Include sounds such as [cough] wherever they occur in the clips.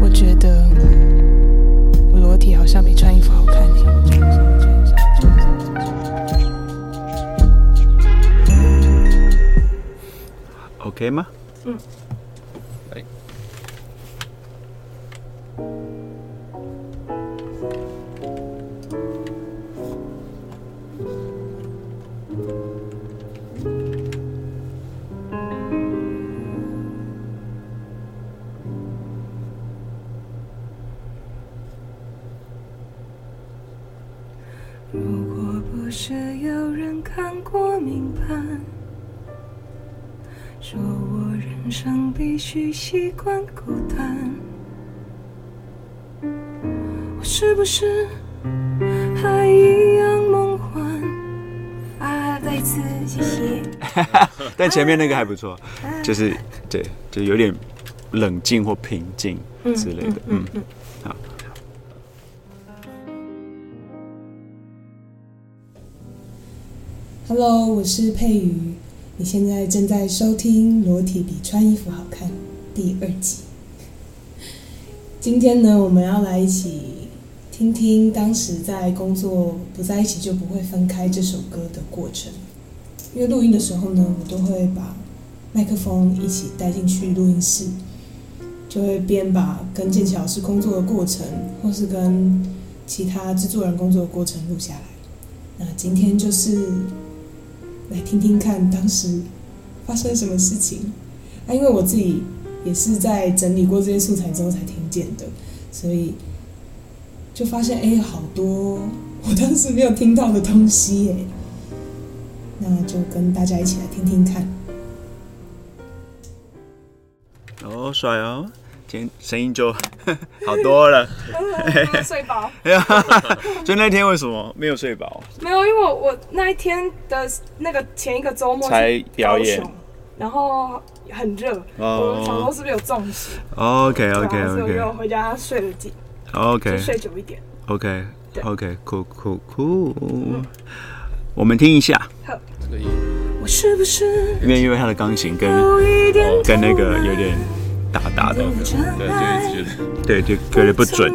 我觉得我裸体好像比穿衣服好看，OK 吗？嗯。去习惯孤单，我是不是还一样梦幻？啊，再一次谢谢。[laughs] 但前面那个还不错，就是对，就有点冷静或平静之类的。嗯嗯，好。Hello，我是佩瑜。你现在正在收听《裸体比穿衣服好看》第二集。今天呢，我们要来一起听听当时在工作不在一起就不会分开这首歌的过程。因为录音的时候呢，我都会把麦克风一起带进去录音室，就会边把跟剑桥老师工作的过程，或是跟其他制作人工作的过程录下来。那今天就是。来听听看当时发生什么事情啊？因为我自己也是在整理过这些素材之后才听见的，所以就发现哎，好多我当时没有听到的东西耶。那就跟大家一起来听听看。哦，帅哦！声音就 [laughs] 好多了，[laughs] 睡饱。[laughs] 就那天为什么没有睡饱？没有，因为我我那一天的那个前一个周末才表演，然后很热，我想说是不是有中暑？OK OK OK，我回家睡了几，OK，睡久一点。OK OK，Cool Cool Cool，我们听一下。我是不是？因为因为他的钢琴跟跟那个有点。大大的，对，就觉得，对，就觉得不准。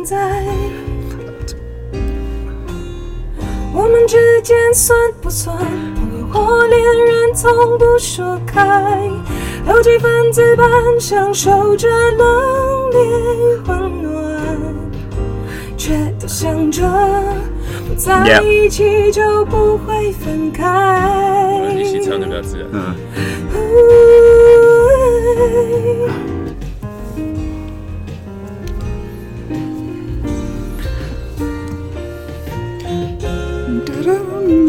我们之间算不算朋友或恋人？从不说开，有几分自般享受着冷冽温暖，却都想着不在一起就不会分开。一起唱就比较自然。嗯。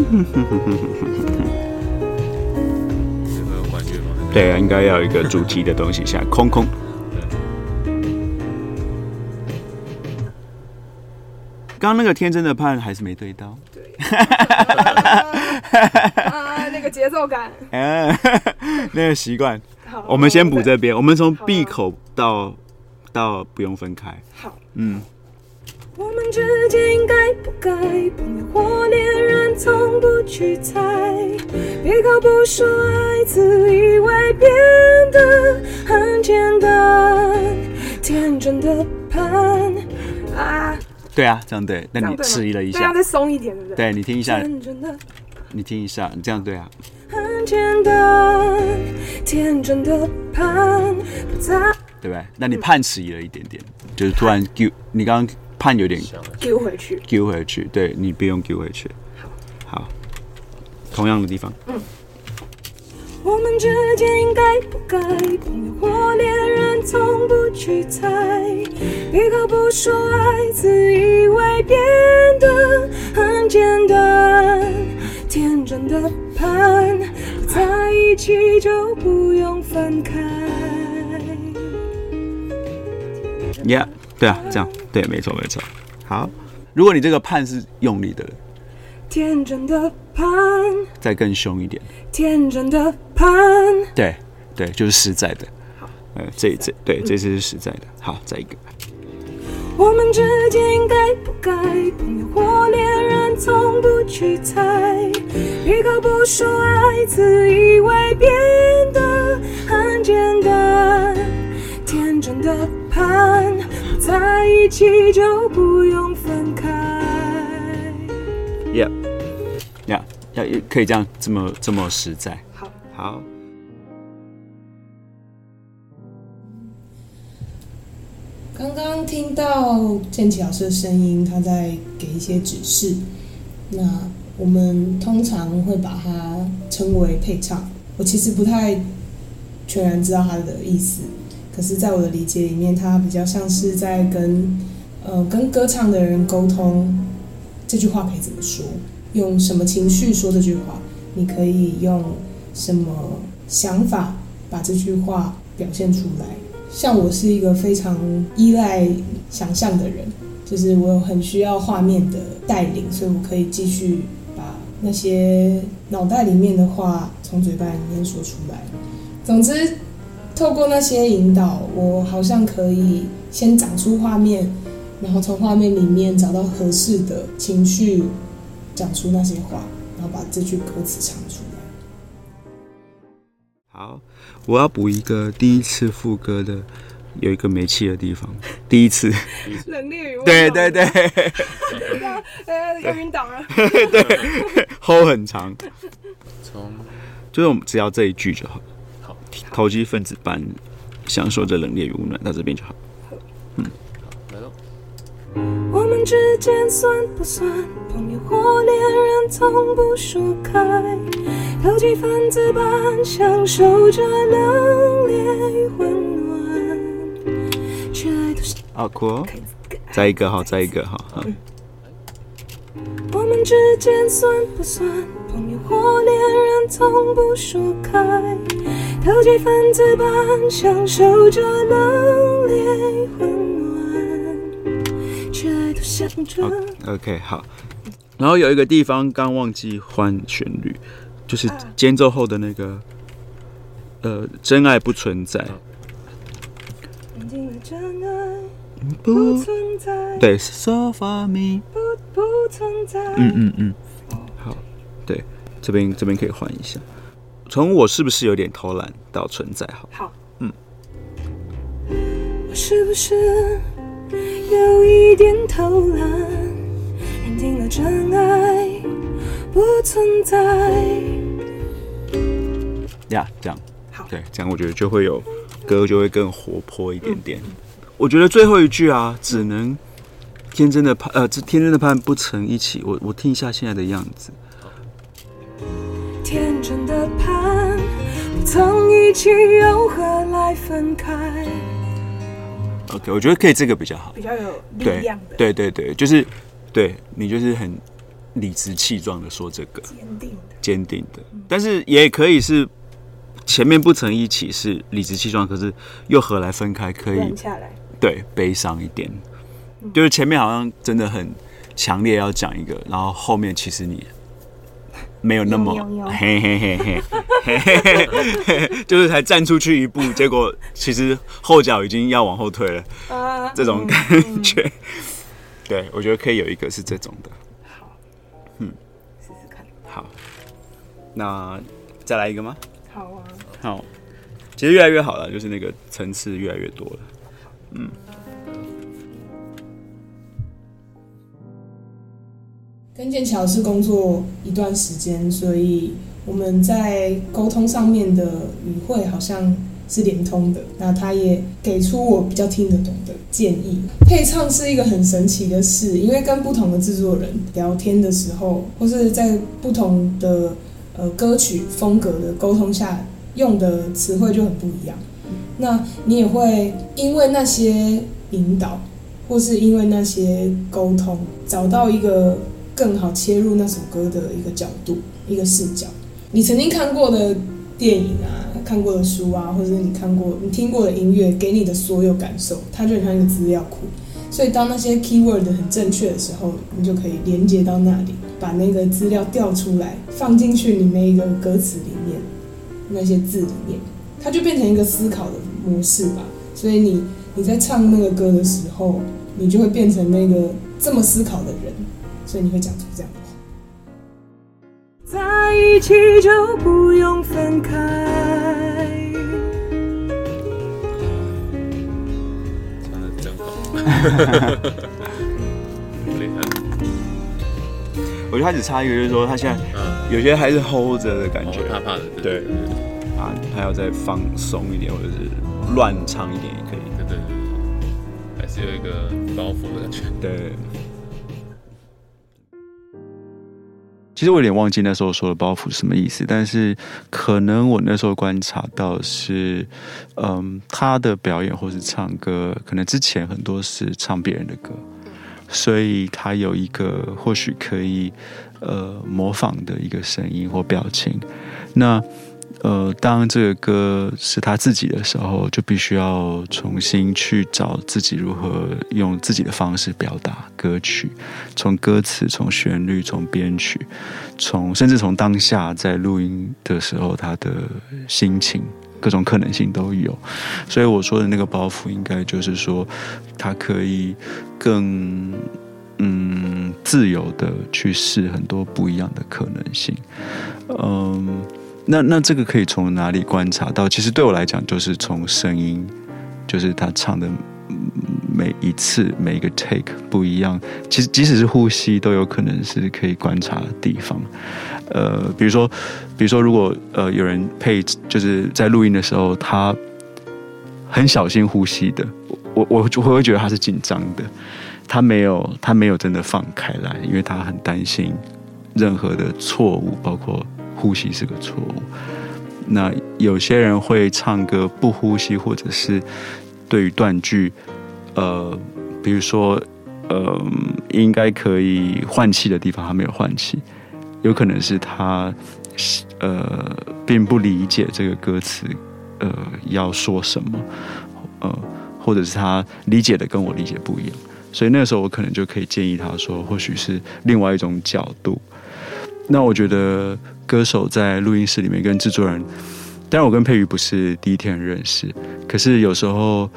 [laughs] 对啊，应该要有一个主题的东西，[laughs] 下空空。刚刚那个天真的判还是没对到。对。啊，[laughs] 那个节奏感。嗯，那个习惯。好，我们先补这边，我们从闭口到到不用分开。好。嗯。我们之间应该不该朋友或恋人，从不去猜。闭口不说爱，自以为变得很简单。天真的盼啊，对啊，这样对。那你迟疑了一下，要再松一点，对不对？对你听一下，你听一下，你这样对啊。很简单，天真的盼对不对？那你盼迟疑了一点点，就是突然就你刚刚。判有点丢回去，丢回去，对你不用丢回去。同样的地方。嗯。我们之间应该不该朋友或恋人，从不去猜。闭口不说爱，自以为变得很简单。天真的盼，在一起就不用分开。Yeah。对啊，这样对，没错没错。好，如果你这个盼是用力的，天真的盼，再更凶一点，天真的盼，对对，就是实在的。好，呃，这这对，这次是实在的。好，再一个。我们之间应该不该朋友或恋人，从不去猜，闭口不说爱，自以为变得很简单。天真的盼，在一起就不用要可以这样这么这么实在。好，好。刚刚听到建奇老师的声音，他在给一些指示。那我们通常会把它称为配唱。我其实不太全然知道他的意思，可是在我的理解里面，他比较像是在跟呃跟歌唱的人沟通，这句话可以怎么说？用什么情绪说这句话？你可以用什么想法把这句话表现出来？像我是一个非常依赖想象的人，就是我有很需要画面的带领，所以我可以继续把那些脑袋里面的话从嘴巴里面说出来。总之，透过那些引导，我好像可以先长出画面，然后从画面里面找到合适的情绪，讲出那些话，然后把这句歌词唱出来。好，我要补一个第一次副歌的，有一个没气的地方。[laughs] 第一次，冷冽与温对对对，呃，要晕倒了。[laughs] 对，hold 很长，从就是我们只要这一句就好。好，投机分子般享受着冷冽与温暖，到这边就好。来喽。我们之间算不算朋友或恋人，从不说开。投机分子般享受着冷冽与温暖，却爱都是好酷哦，再一个哈，再一个哈。好我们之间算不算朋友或恋人，从不说开。投机分子般享受着冷冽与温暖，想着。OK，好。然后有一个地方刚忘记换旋律，就是间奏后的那个，呃，真爱不存在，不，存在，对，so far me，不不存在。嗯嗯嗯，好，对，这边这边可以换一下，从我是不是有点偷懒到存在，好，好，嗯，我是不是有一点偷懒，认定了真爱不存在？呀，这样，好对，这样我觉得就会有歌就会更活泼一点点。我觉得最后一句啊，只能天真的盼，呃，这天真的盼不曾一起。我我听一下现在的样子，天真的盼，不曾一起，又何来分开？OK，我觉得可以这个比较好。比较有力量的，对对对，就是对你就是很理直气壮的说这个坚定的。坚定的，但是也可以是前面不曾一起是理直气壮，可是又何来分开？可以下来，对悲伤一点，就是前面好像真的很强烈要讲一个，然后后面其实你没有那么嘿嘿嘿嘿就是才站出去一步，结果其实后脚已经要往后退了，啊，这种感觉。对，我觉得可以有一个是这种的。好，嗯试试看。好，那再来一个吗？好啊，好，其实越来越好了，就是那个层次越来越多了。跟剑桥是工作一段时间，所以我们在沟通上面的语汇好像是连通的。那他也给出我比较听得懂的建议。配唱是一个很神奇的事，因为跟不同的制作人聊天的时候，或是在不同的呃歌曲风格的沟通下，用的词汇就很不一样。那你也会因为那些引导，或是因为那些沟通，找到一个更好切入那首歌的一个角度、一个视角。你曾经看过的电影啊、看过的书啊，或者是你看过、你听过的音乐，给你的所有感受，它就很像一个资料库。所以当那些 keyword 很正确的时候，你就可以连接到那里，把那个资料调出来，放进去你那个歌词里面，那些字里面，它就变成一个思考的模式吧。所以你你在唱那个歌的时候，你就会变成那个这么思考的人，所以你会讲出这样的话。在一起就不用分开。厉害，我觉得他只差一个，就是说他现在嗯，有些还是 hold 着的感觉哦，怕怕的，对啊，他要再放松一点，或者是乱唱一点也可以。对对对对，还是有一个包袱的感觉。对。其实我有点忘记那时候说的包袱是什么意思，但是可能我那时候观察到是，嗯，他的表演或是唱歌，可能之前很多是唱别人的歌，所以他有一个或许可以呃模仿的一个声音或表情。那呃，当这个歌是他自己的时候，就必须要重新去找自己如何用自己的方式表达歌曲，从歌词、从旋律、从编曲，从甚至从当下在录音的时候他的心情，各种可能性都有。所以我说的那个包袱，应该就是说，他可以更嗯自由的去试很多不一样的可能性，嗯。那那这个可以从哪里观察到？其实对我来讲，就是从声音，就是他唱的每一次每一个 take 不一样。其实即使是呼吸，都有可能是可以观察的地方。呃，比如说，比如说，如果呃有人配，就是在录音的时候，他很小心呼吸的，我我就会觉得他是紧张的，他没有他没有真的放开来，因为他很担心任何的错误，包括。呼吸是个错误。那有些人会唱歌不呼吸，或者是对于断句，呃，比如说，呃，应该可以换气的地方，他没有换气，有可能是他呃并不理解这个歌词，呃要说什么，呃，或者是他理解的跟我理解不一样，所以那个时候我可能就可以建议他说，或许是另外一种角度。那我觉得。歌手在录音室里面跟制作人，当然我跟佩瑜不是第一天认识，可是有时候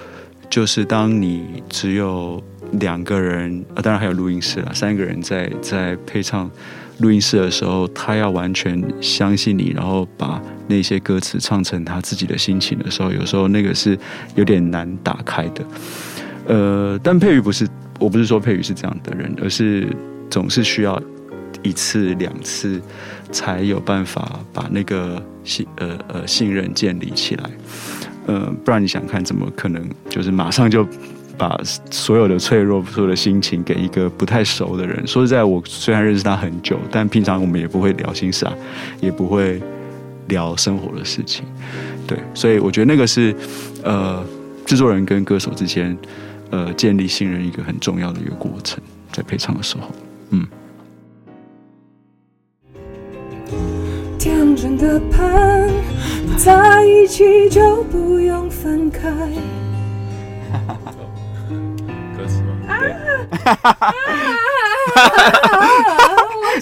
就是当你只有两个人，啊，当然还有录音室啊，三个人在在配唱录音室的时候，他要完全相信你，然后把那些歌词唱成他自己的心情的时候，有时候那个是有点难打开的。呃，但佩瑜不是，我不是说佩瑜是这样的人，而是总是需要。一次两次才有办法把那个信呃呃信任建立起来，呃，不然你想看怎么可能就是马上就把所有的脆弱、所有的心情给一个不太熟的人？说实在，我虽然认识他很久，但平常我们也不会聊心事啊，也不会聊生活的事情。对，所以我觉得那个是呃制作人跟歌手之间呃建立信任一个很重要的一个过程，在配唱的时候，嗯。真的盼，不在一起就不用分开。歌词吗？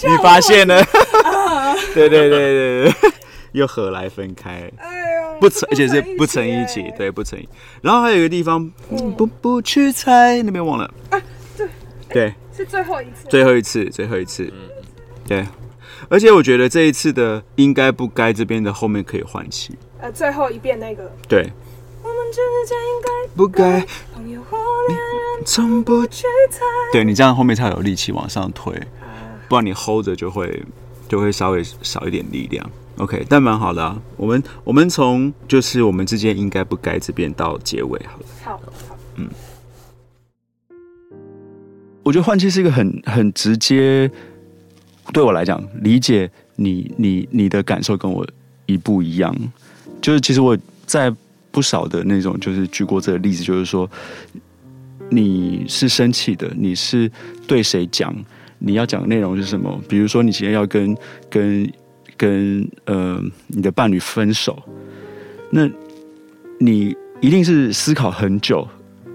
你发现了？[laughs] 对对对对对，又何来分开？不成，而且是不成一起，对，不成。然后还有一个地方，不不去猜，那边忘了。啊，对对，是最后一次，最后一次，最后一次，对。而且我觉得这一次的应该不该这边的后面可以换气。呃，最后一遍那个。对。我们之间应该不该朋友或恋人，从不去猜。对你这样后面才有力气往上推，不然你 hold 着就会就会稍微少一点力量。OK，但蛮好的啊。我们我们从就是我们之间应该不该这边到结尾好了。好，好，嗯。我觉得换气是一个很很直接。对我来讲，理解你你你的感受跟我一不一样。就是其实我在不少的那种，就是举过这个例子，就是说你是生气的，你是对谁讲？你要讲的内容是什么？比如说你今天要跟跟跟呃你的伴侣分手，那你一定是思考很久。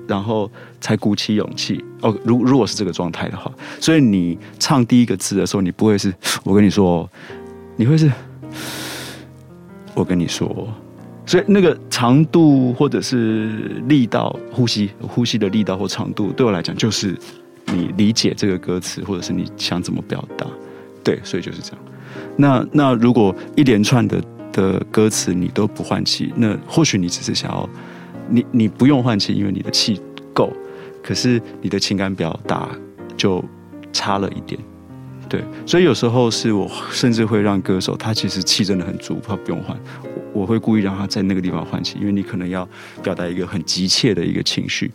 然后才鼓起勇气哦。如如果是这个状态的话，所以你唱第一个字的时候，你不会是我跟你说，你会是我跟你说。所以那个长度或者是力道，呼吸呼吸的力道或长度，对我来讲就是你理解这个歌词，或者是你想怎么表达。对，所以就是这样。那那如果一连串的的歌词你都不换气，那或许你只是想要。你你不用换气，因为你的气够。可是你的情感表达就差了一点。对，所以有时候是我甚至会让歌手，他其实气真的很足，他不用换，我我会故意让他在那个地方换气，因为你可能要表达一个很急切的一个情绪，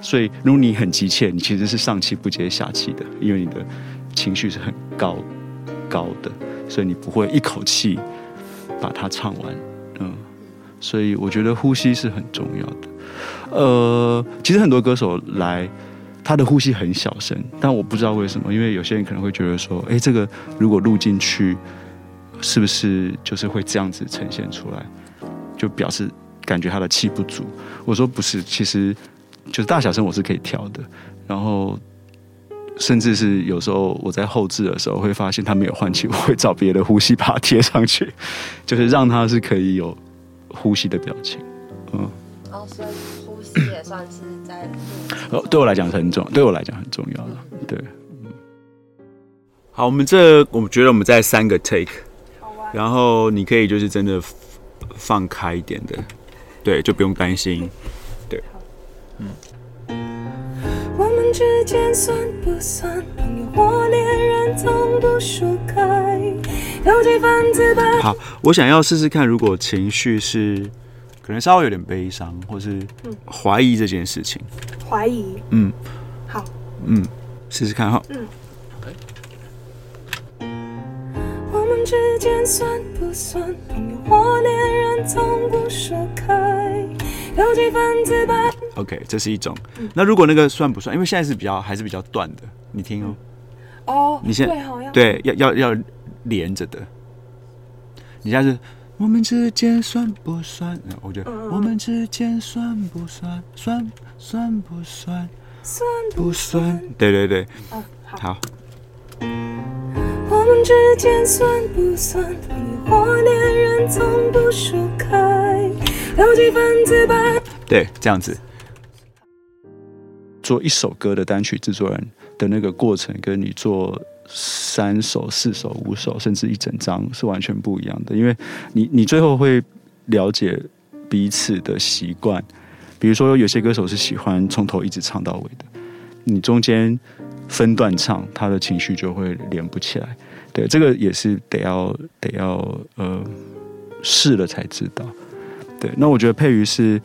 所以如果你很急切，你其实是上气不接下气的，因为你的情绪是很高高的，所以你不会一口气把它唱完，所以我觉得呼吸是很重要的。呃，其实很多歌手来。他的呼吸很小声，但我不知道为什么，因为有些人可能会觉得说，哎，这个如果录进去，是不是就是会这样子呈现出来，就表示感觉他的气不足？我说不是，其实就是大小声我是可以调的，然后甚至是有时候我在后置的时候会发现他没有换气，我会找别的呼吸把它贴上去，[laughs] 就是让他是可以有呼吸的表情，嗯。哦，所以呼吸也算是在。哦，对我来讲很重，对我来讲很重要的。对，嗯。好，我们这我们觉得我们在三个 take，然后你可以就是真的放开一点的，对，就不用担心。对，嗯。我们之间算不算朋友或恋人？从不说开。好，我想要试试看，如果情绪是。可能稍微有点悲伤，或是怀疑这件事情。怀疑。嗯。好。嗯，试试看哈。嗯。我们之间算不算朋友或恋人？从不说开，有几分自白。OK，这是一种。那如果那个算不算？因为现在是比较还是比较断的，你听哦。哦。你先对，要要要连着的。你现在是。我们之间算不算？我觉得我们之间算不算？算算不算？算不算？对对对，好。我们之间算不算恋人？从不说开，有几分自白？对，这样子。做一首歌的单曲制作人的那个过程，跟你做。三首、四首、五首，甚至一整张是完全不一样的，因为你你最后会了解彼此的习惯。比如说，有些歌手是喜欢从头一直唱到尾的，你中间分段唱，他的情绪就会连不起来。对，这个也是得要得要呃试了才知道。对，那我觉得佩瑜是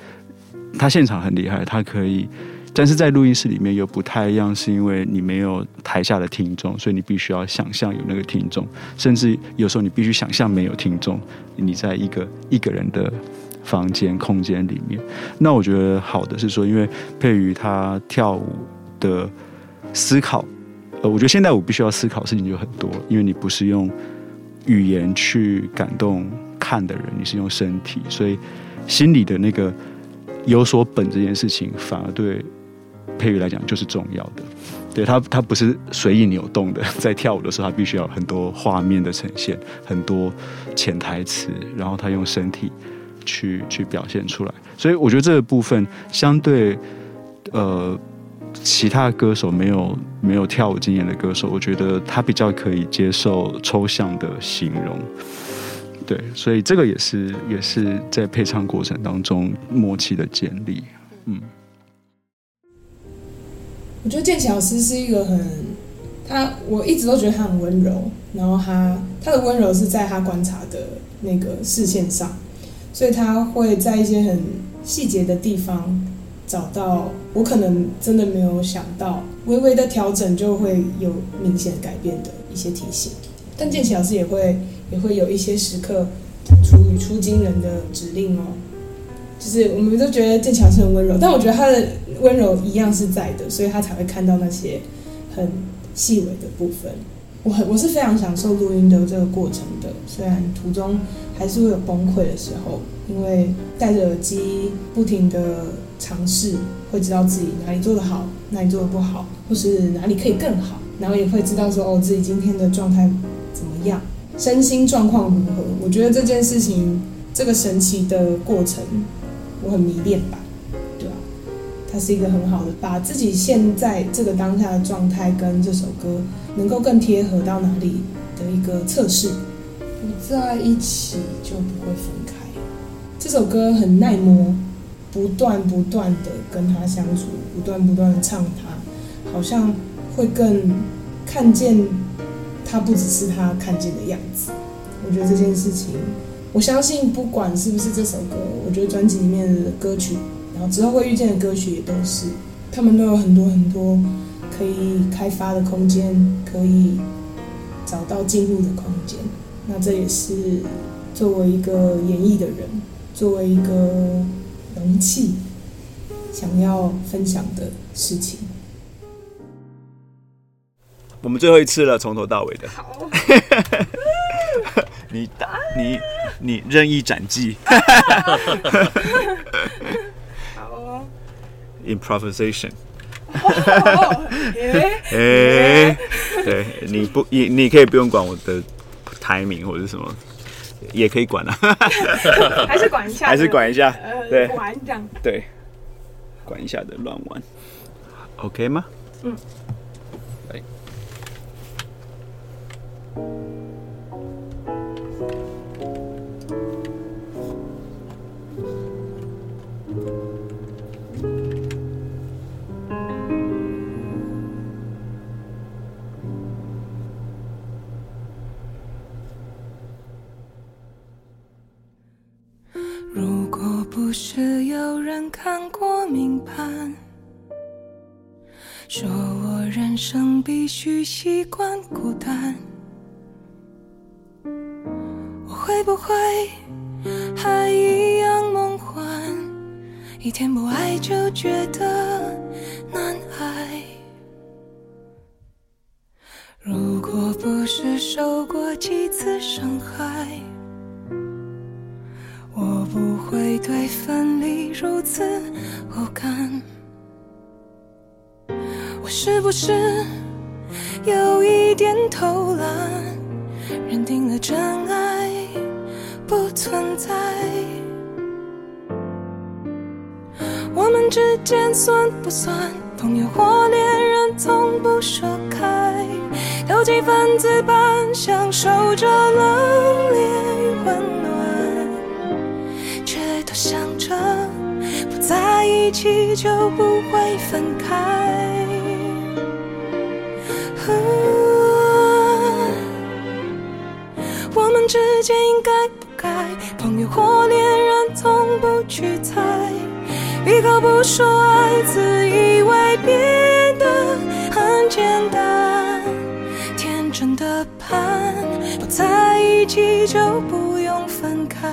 他现场很厉害，他可以。但是在录音室里面又不太一样，是因为你没有台下的听众，所以你必须要想象有那个听众，甚至有时候你必须想象没有听众，你在一个一个人的房间空间里面。那我觉得好的是说，因为佩瑜他跳舞的思考，呃，我觉得现代舞必须要思考事情就很多，因为你不是用语言去感动看的人，你是用身体，所以心里的那个有所本这件事情，反而对。配乐来讲就是重要的，对他，他不是随意扭动的。[laughs] 在跳舞的时候，他必须要很多画面的呈现，很多潜台词，然后他用身体去去表现出来。所以我觉得这个部分相对呃其他歌手没有没有跳舞经验的歌手，我觉得他比较可以接受抽象的形容。对，所以这个也是也是在配唱过程当中默契的建立，嗯。我觉得剑桥老师是一个很，他我一直都觉得他很温柔，然后他他的温柔是在他观察的那个视线上，所以他会在一些很细节的地方找到我可能真的没有想到，微微的调整就会有明显改变的一些提醒。但剑桥老师也会也会有一些时刻出语出惊人的指令哦。就是我们都觉得剑桥是很温柔，但我觉得他的温柔一样是在的，所以他才会看到那些很细微的部分。我很我是非常享受录音的这个过程的，虽然途中还是会有崩溃的时候，因为戴着耳机不停的尝试，会知道自己哪里做得好，哪里做得不好，或是哪里可以更好，然后也会知道说哦自己今天的状态怎么样，身心状况如何。我觉得这件事情这个神奇的过程。我很迷恋吧，对吧？是一个很好的，把自己现在这个当下的状态跟这首歌能够更贴合到哪里的一个测试。不在一起就不会分开。这首歌很耐磨，不断不断的跟他相处，不断不断的唱他，好像会更看见他不只是他看见的样子。我觉得这件事情，我相信不管是不是这首歌，我觉得专辑里面的歌曲，然后之后会遇见的歌曲也都是，他们都有很多很多可以开发的空间，可以找到进入的空间。那这也是作为一个演绎的人，作为一个容器，想要分享的事情。我们最后一次了，从头到尾的。[laughs] 你打你你任意斩记。[laughs]，improvisation。[laughs] 诶哎、对，你不你你可以不用管我的台名或者什么，也可以管啊，[laughs] 还是管一下，[laughs] 还是管一下，呃对。玩这样。对，管一下的乱玩，OK 吗？哎。如是有人看过命盘，说我人生必须习惯孤单，我会不会还一样梦幻？一天不爱就觉得难挨。如果不是受过几次伤害。不会对分离如此无感。我是不是有一点偷懒，认定了真爱不存在？我们之间算不算朋友或恋人？从不说开，有几分子般享受着冷起就不会分开。我们之间应该不该朋友或恋人，从不去猜。闭口不说爱，自以为变得很简单。天真的盼，不在一起就不用分开。